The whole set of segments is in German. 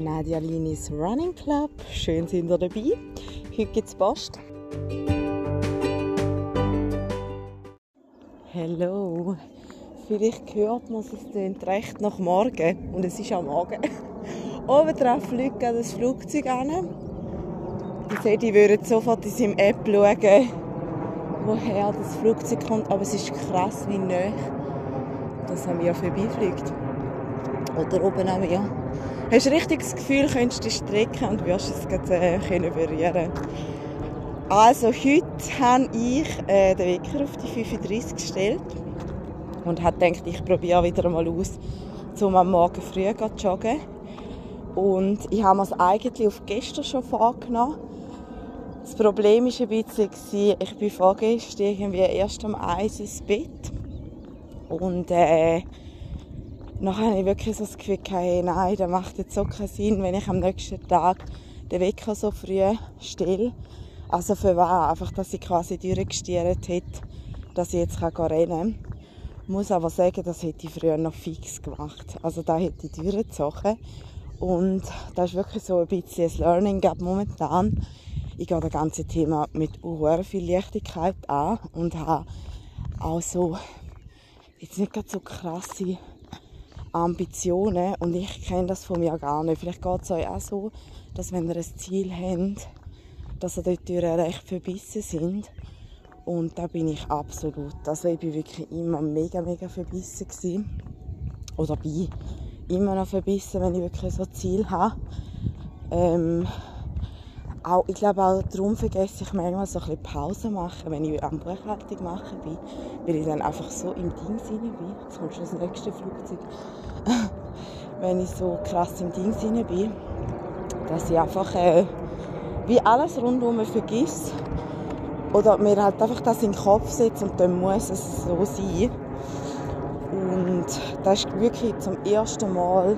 Nadia Linis Running Club. Schön sind ihr dabei. Heute gibt es Post. Hallo. Vielleicht hört man es, es recht nach Morgen. Und es ist am Morgen. Oben drauf fliegt das Flugzeug an. Ich sehe, die würden sofort in seinem App schauen, woher das Flugzeug kommt. Aber es ist krass, wie nah das an mir vorbeifliegt. Oder oben an mir. Hast du richtig das Gefühl, könntest du strecken und wirst es gerade, äh, können berühren Also heute habe ich äh, den Wecker auf die 35 gestellt und habe gedacht, ich probiere wieder einmal aus, um am Morgen früh zu joggen. Und ich habe es eigentlich auf gestern schon vorgenommen. Das Problem war ein bisschen, ich bin vorgestern irgendwie erst um 1 ins Bett. Und äh, nachher habe ich wirklich so das Gefühl, hey, nein, das macht jetzt so keinen Sinn, wenn ich am nächsten Tag den Wecker so früh stelle. Also für was? Einfach, dass ich quasi durchgestiert hätte, dass ich jetzt rennen kann. Ich muss aber sagen, das hätte ich früher noch fix gemacht. Also da hätte ich durchgezogen. Und das ist wirklich so ein bisschen ein Learning momentan. Ich gehe das ganze Thema mit sehr viel Leichtigkeit an und habe auch so, jetzt nicht gerade so krasse Ambitionen und ich kenne das von mir gar nicht. Vielleicht geht es euch auch so, dass wenn ihr ein Ziel habt, dass ihr dort recht verbissen sind. Und da bin ich absolut. Also ich bin wirklich immer mega, mega verbissen gewesen. Oder bin immer noch verbissen, wenn ich wirklich so ein Ziel habe. Ähm, auch, ich glaube auch darum vergesse ich manchmal so ein bisschen Pause machen, wenn ich am Buchhaltung machen bin, weil ich dann einfach so im Ding bin. Jetzt kommt schon das nächste Flugzeug. wenn ich so krass im Ding bin, dass ich einfach äh, wie alles rundum vergisst oder mir halt einfach das in den Kopf setzt und dann muss es so sein. Und das ist wirklich zum ersten Mal,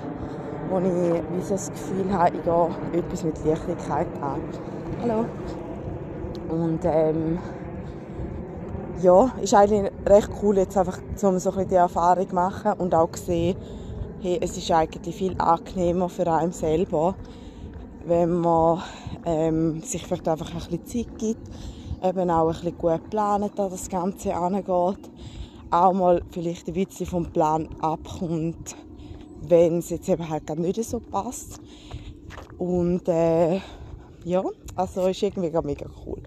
wo ich wie so das Gefühl habe, ich gehe etwas mit Leichtigkeit an. Hallo. Und ähm, ja, ist eigentlich recht cool, jetzt einfach um so ein die Erfahrung zu machen und auch sehen, hey, es ist eigentlich viel angenehmer für einen selber, wenn man ähm, sich vielleicht einfach ein bisschen Zeit gibt, eben auch ein bisschen gut plant, da das Ganze angeht, auch mal vielleicht ein bisschen vom Plan abkommt, wenn es jetzt eben halt nicht so passt. Und äh, ja, also ist irgendwie mega cool.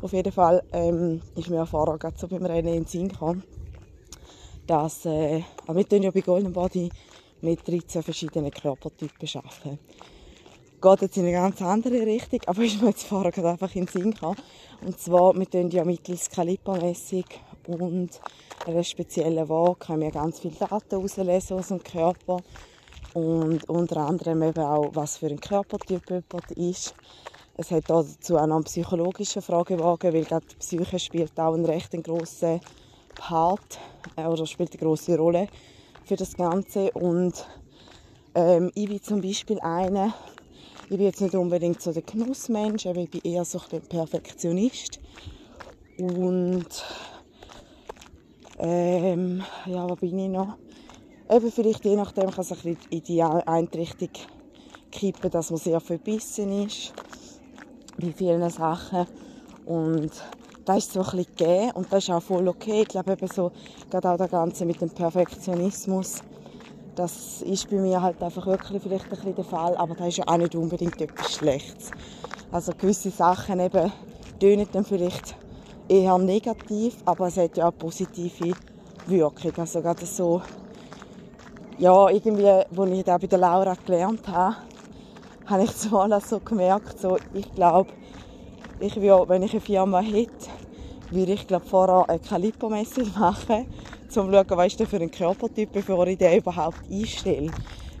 Auf jeden Fall ähm, ist mir vorher gerade so beim Rennen in den Sinn gekommen, dass äh, wir tun ja bei Golden Body mit 13 verschiedenen Körpertypen arbeiten. Geht jetzt in eine ganz andere Richtung, aber ist mir jetzt vorher gerade einfach in den Sinn gekommen. Und zwar, wir tun ja mittels Kalibermessung und einer speziellen Waage können wir ganz viele Daten auslesen aus dem Körper und unter anderem eben auch, was für ein Körpertyp jemand ist. Es hat dazu auch noch einen psychologischen Fragebogen, weil gerade die Psyche spielt auch einen recht grossen Part äh, oder spielt eine grosse Rolle für das Ganze. Und ähm, ich bin zum Beispiel eine, ich bin jetzt nicht unbedingt so der Genussmensch, aber ich bin eher so ein Perfektionist. Und ähm, ja, wo bin ich noch? Eben vielleicht je nachdem kann es ein bisschen in die eine Richtung kippen, dass man sehr verbissen ist bei vielen Sachen. Und das ist so ein bisschen gegeben und das ist auch voll okay. Ich glaube eben so, gerade auch das Ganze mit dem Perfektionismus, das ist bei mir halt einfach wirklich vielleicht ein bisschen der Fall, aber das ist ja auch nicht unbedingt etwas Schlechtes. Also gewisse Sachen eben tönen dann vielleicht eher negativ, aber es hat ja auch positive Wirkung. Also gerade so, ja, irgendwie, als ich das bei der Laura gelernt habe, habe ich zumal so gemerkt, so, ich glaube, ich würde, wenn ich eine Firma hätte, würde ich glaube vorher eine Kalibermessung machen, um zu schauen, was ist für ein Körpertyp, bevor ich den überhaupt einstelle.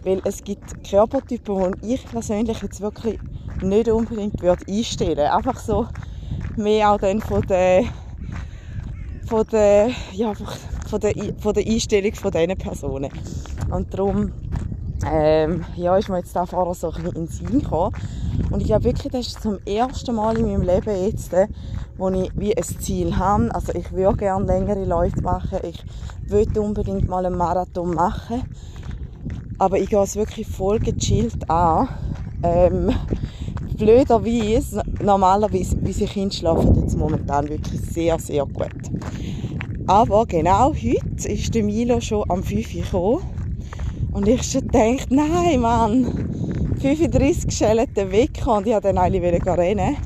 Weil es gibt Körpertypen, die ich persönlich jetzt wirklich nicht unbedingt würde einstellen würde. Einfach so mehr auch dann von der, von der, ja, von der, von der Einstellung von diesen Personen. Und darum ähm, ja, ist mir jetzt da vorher so ein bisschen in den Sinn gekommen. Und ich glaube wirklich, das ist zum ersten Mal in meinem Leben jetzt, äh, wo ich wie ein Ziel habe. Also ich würde gerne längere Läufe machen. Ich würde unbedingt mal einen Marathon machen. Aber ich gehe es wirklich voll gechillt an. Ähm, blöderweise, normalerweise, wie sich Kinder schlafen jetzt momentan wirklich sehr, sehr gut. Aber genau heute ist der Milo schon am 5 Uhr gekommen. Und ich schon gedacht, nein, Mann, 35 schält den Wecker und ich wollte dann eigentlich rennen.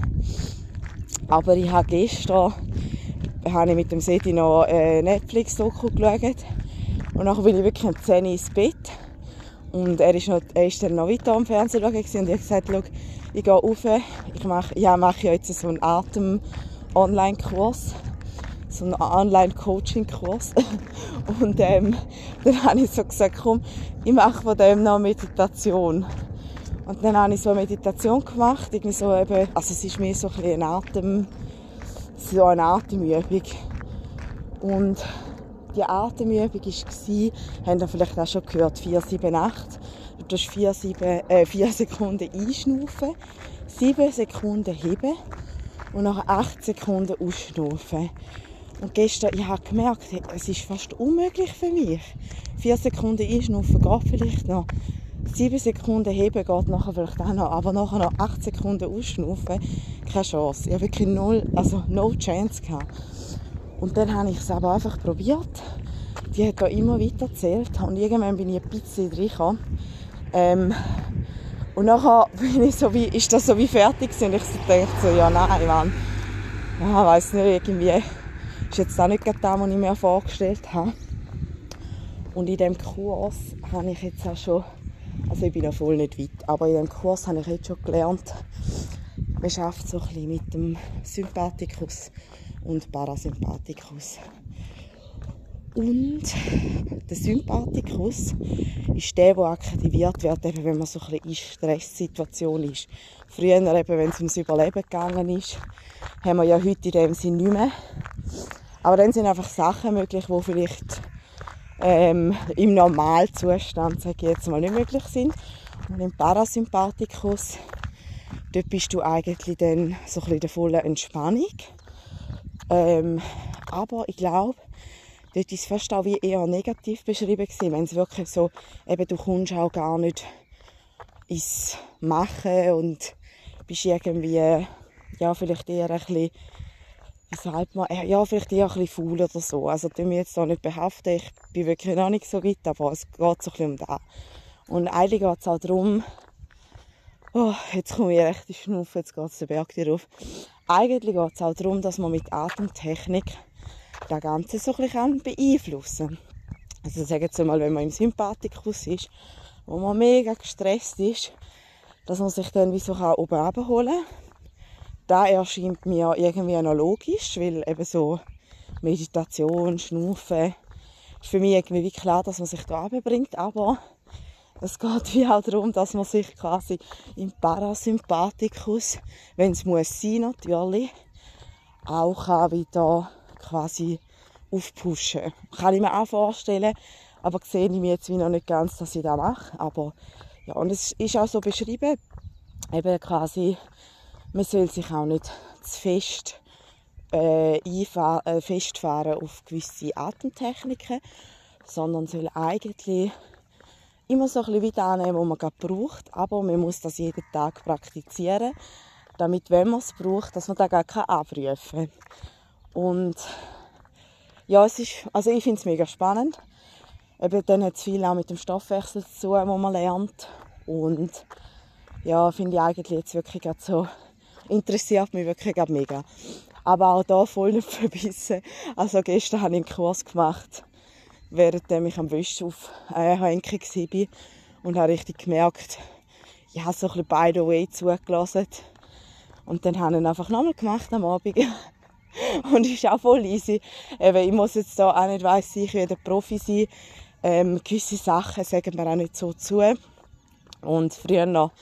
Aber ich habe gestern habe ich mit dem Seti noch äh, Netflix-Doku geschaut. Und dann bin ich wirklich um 10 Uhr ins Bett. Und er ist, noch, er ist dann noch weiter am Fernsehen und ich habe gesagt, ich gehe rauf, ich mache, ja, mache jetzt so einen Atem-Online-Kurs, so einen Online-Coaching-Kurs. Und ähm, dann habe ich so gesagt, komm, ich mache von dem noch Meditation. Und dann habe ich so eine Meditation gemacht, irgendwie so eben, also es ist mehr so ein eine Atem, so eine Atemübung. Und die Atemübung war, haben ihr vielleicht auch schon gehört, 478. Du tust 4, 7, äh, 4 Sekunden einschnaufen, 7 Sekunden heben und nach 8 Sekunden ausschnaufen. Und gestern, ich habe gemerkt, es ist fast unmöglich für mich. 4 Sekunden einschnaufen geht vielleicht noch. 7 Sekunden heben geht nachher vielleicht auch noch, aber nachher noch 8 Sekunden ausschnaufen, keine Chance. Ich habe wirklich null, also no chance gehabt. Und dann habe ich es aber einfach probiert. Die hat da immer weiter erzählt und irgendwann bin ich ein bisschen reingekommen. Ähm, und nachher bin ich so wie, ist das so wie fertig und ich so dachte so, ja nein, Mann, ja, weiss nicht, irgendwie ist jetzt auch nicht das, was ich mir vorgestellt habe. Und in diesem Kurs habe ich jetzt auch schon, also ich bin noch voll nicht weit, aber in diesem Kurs habe ich jetzt schon gelernt, man schafft so ein bisschen mit dem Sympathikus und Parasympathikus. Und der Sympathikus ist der, der aktiviert wird, eben, wenn man so ein bisschen in Stresssituation ist. Früher, eben, wenn es ums Überleben gegangen ist, haben wir ja heute in dem Sinn nicht mehr. Aber dann sind einfach Sachen möglich, die vielleicht ähm, im Normalzustand, sage ich jetzt mal, nicht möglich sind. Und im Parasympathikus, dort bist du eigentlich dann so ein in der vollen Entspannung. Ähm, aber ich glaube, dort ist es fast auch wie eher negativ beschrieben wenn es wirklich so, eben du kommst auch gar nicht ins Machen und bist irgendwie, ja, vielleicht eher ein bisschen, wie sagt man, ja, vielleicht eher ein bisschen faul oder so. Also, tu mich jetzt da nicht behaften, ich bin wirklich noch nicht so weit, aber es geht so ein bisschen um das. Und eigentlich geht es auch darum, oh, jetzt komme ich recht in Schnaufen, jetzt geht es den Berg rauf. Eigentlich geht es auch darum, dass man mit Atemtechnik das Ganze so ein bisschen beeinflussen kann. Also sagen wir mal, wenn man im Sympathikus ist, wo man mega gestresst ist, dass man sich dann wie so oben abholen kann. Da erscheint mir irgendwie noch logisch, weil eben so Meditation, Schnaufen, ist für mich irgendwie wie klar, dass man sich da bringt, aber es geht wie auch darum, dass man sich quasi im Parasympathikus, wenn es muss sein natürlich, auch kann wieder quasi aufpushen. Kann ich mir auch vorstellen, aber sehe ich mir jetzt wie noch nicht ganz, dass ich das mache. Aber ja, und es ist auch so beschrieben, eben quasi, man soll sich auch nicht zu fest äh, äh, festfahren auf gewisse Atemtechniken, sondern soll eigentlich immer so ein bisschen wie das nehmen, was man gerade braucht, aber man muss das jeden Tag praktizieren, damit, wenn man es braucht, dass man das gar abrufen kann. Und ja, es ist, also ich finde es mega spannend. Eben, dann hat es viel auch mit dem Stoffwechsel zu tun, wo man lernt. Und ja, finde ich eigentlich jetzt wirklich so, interessiert mich wirklich mega. Aber auch da voll nicht verbissen. Also gestern habe ich einen Kurs gemacht während ich am Wäsch auf äh, Henke war. Und habe richtig gemerkt, ich habe so ein bisschen by the way zugelassen. Und dann habe ich ihn einfach nochmal gemacht am Abend. und ist auch voll easy. Eben, ich muss jetzt da auch nicht weiss, ich werde Profi sein. Ähm, gewisse Sachen sagen mir auch nicht so zu. Und früher noch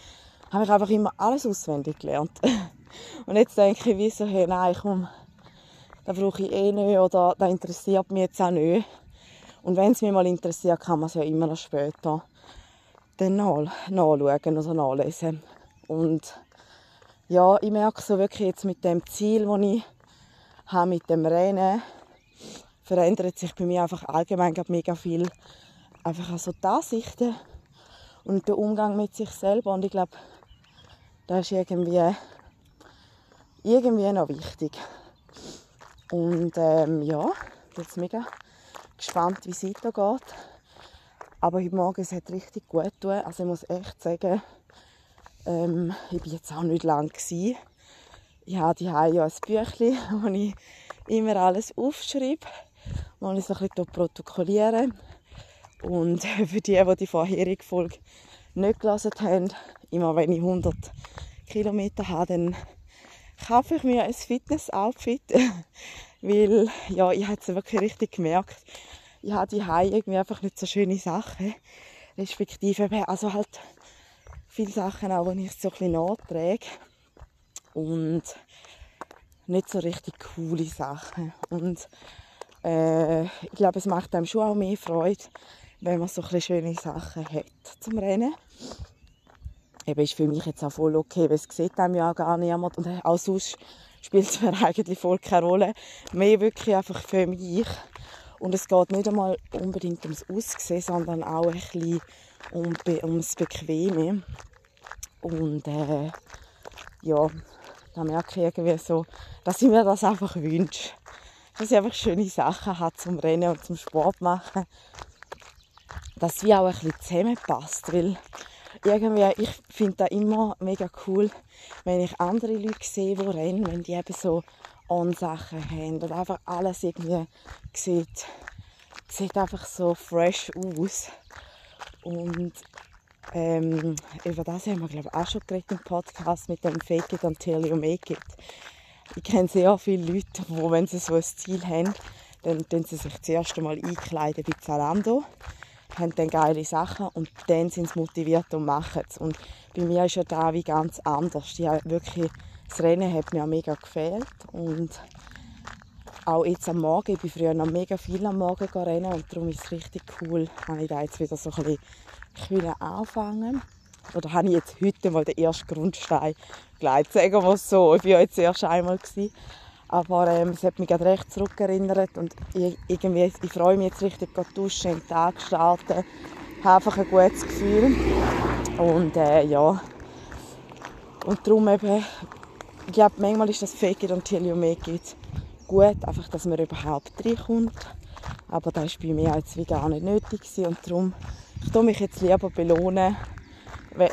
habe ich einfach immer alles auswendig gelernt. und jetzt denke ich, wieso, hey, nein, komm, das brauche ich eh nicht oder das interessiert mich jetzt auch nicht. Und wenn es mich mal interessiert, kann man es ja immer noch später dann nach, nachschauen oder nachlesen. Und ja, ich merke so wirklich jetzt mit dem Ziel, das ich habe, mit dem Rennen, verändert sich bei mir einfach allgemein mega viel. Einfach also die Ansichten und der Umgang mit sich selber. Und ich glaube, das ist irgendwie, irgendwie noch wichtig. Und ähm, ja, ich bin jetzt mega gespannt, wie es weitergeht. Aber heute Morgen es hat richtig gut getan. Also ich muss echt sagen, ähm, ich war jetzt auch nicht lang gewesen. Ich habe ja ein Büchlein, wo ich immer alles aufschreibe, wo ich so ein bisschen protokolliere. Und für die, die die vorherige Folge nicht gelesen haben, immer wenn ich 100 Kilometer habe, dann kaufe ich mir ein Fitness-Outfit, weil ja, ich habe es wirklich richtig gemerkt, ich habe die irgendwie einfach nicht so schöne Sachen, respektive also halt viele Sachen auch, die ich so ein bisschen nachträge. Und nicht so richtig coole Sachen. Und äh, ich glaube, es macht einem schon auch mehr Freude, wenn man so ein schöne Sachen hat zum Rennen. Eben ist für mich jetzt auch voll okay, weil es sieht einem ja gar niemand und auch sonst spielt es mir eigentlich voll keine Rolle. Mehr wirklich einfach für mich. Und es geht nicht einmal unbedingt ums Aussehen, sondern auch ein bisschen um, ums Bequeme. Und äh, ja, da merke ich irgendwie so, dass ich mir das einfach wünsche. Dass ich einfach schöne Sachen habe zum Rennen und zum Sport machen dass wie auch ein bisschen zusammenpasst, weil irgendwie, ich finde das immer mega cool, wenn ich andere Leute sehe, die rennen, wenn die eben so On-Sachen haben und einfach alles irgendwie sieht, sieht einfach so fresh aus. Und ähm, über das haben wir glaube ich auch schon geredet im Podcast mit dem Fake it until you make it. Ich kenne sehr viele Leute, die, wenn sie so ein Ziel haben, dann, dann sie sich zuerst einmal einkleiden bei Zalando haben dann geile Sachen und dann sind sie motiviert und machen es. Und bei mir ist ja da wie ganz anders. Ja, wirklich, das Rennen hat mir mega gefehlt und auch jetzt am Morgen, ich bin früher noch mega viel am Morgen rennen und darum ist es richtig cool, habe ich da jetzt wieder so ein bisschen anfangen oder habe ich jetzt heute mal den ersten Grundstein gelegt, sagen wir es so. Ich war ja jetzt erst einmal gewesen. Aber ähm, es hat mich gerade recht zurückerinnert und ich, irgendwie, ich freue mich jetzt richtig, gerade duschen, den Tag starten. Ich habe einfach ein gutes Gefühl. Und äh, ja, und darum eben, ich glaube, manchmal ist das Fake it until you make it gut, einfach, dass man überhaupt reinkommt. Aber das war bei mir jetzt wie gar nicht nötig gewesen. und darum, ich tue mich jetzt lieber belohnen,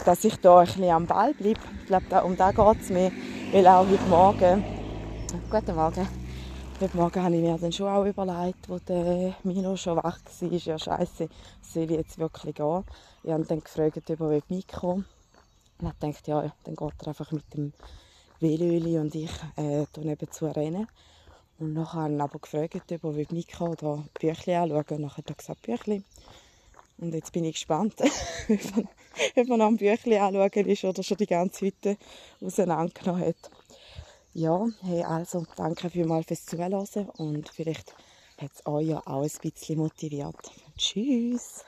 dass ich da ein bisschen am Ball bleibe. Ich glaube, um das geht es mir, weil auch heute Morgen Guten Morgen. Heute Morgen habe ich mir dann schon auch überlegt, wo der Mino schon wach war. Ja, scheiße, soll ich jetzt wirklich gehen? Ich habe dann gefragt, ob er mitkommen Und ich dachte, ja, dann geht er einfach mit dem Velöli und ich äh, nebenzu rennen. Und dann habe ich aber gefragt, ob er mitkommen oder Büchlein anschauen. Und dann hat er gesagt, Büchlein. Und jetzt bin ich gespannt, ob er noch ein Büchlein anschauen ist oder schon die ganze Hütte auseinandergenommen hat. Ja, hey, also danke vielmals fürs Zuhören und vielleicht hat es euch ja auch ein bisschen motiviert. Tschüss!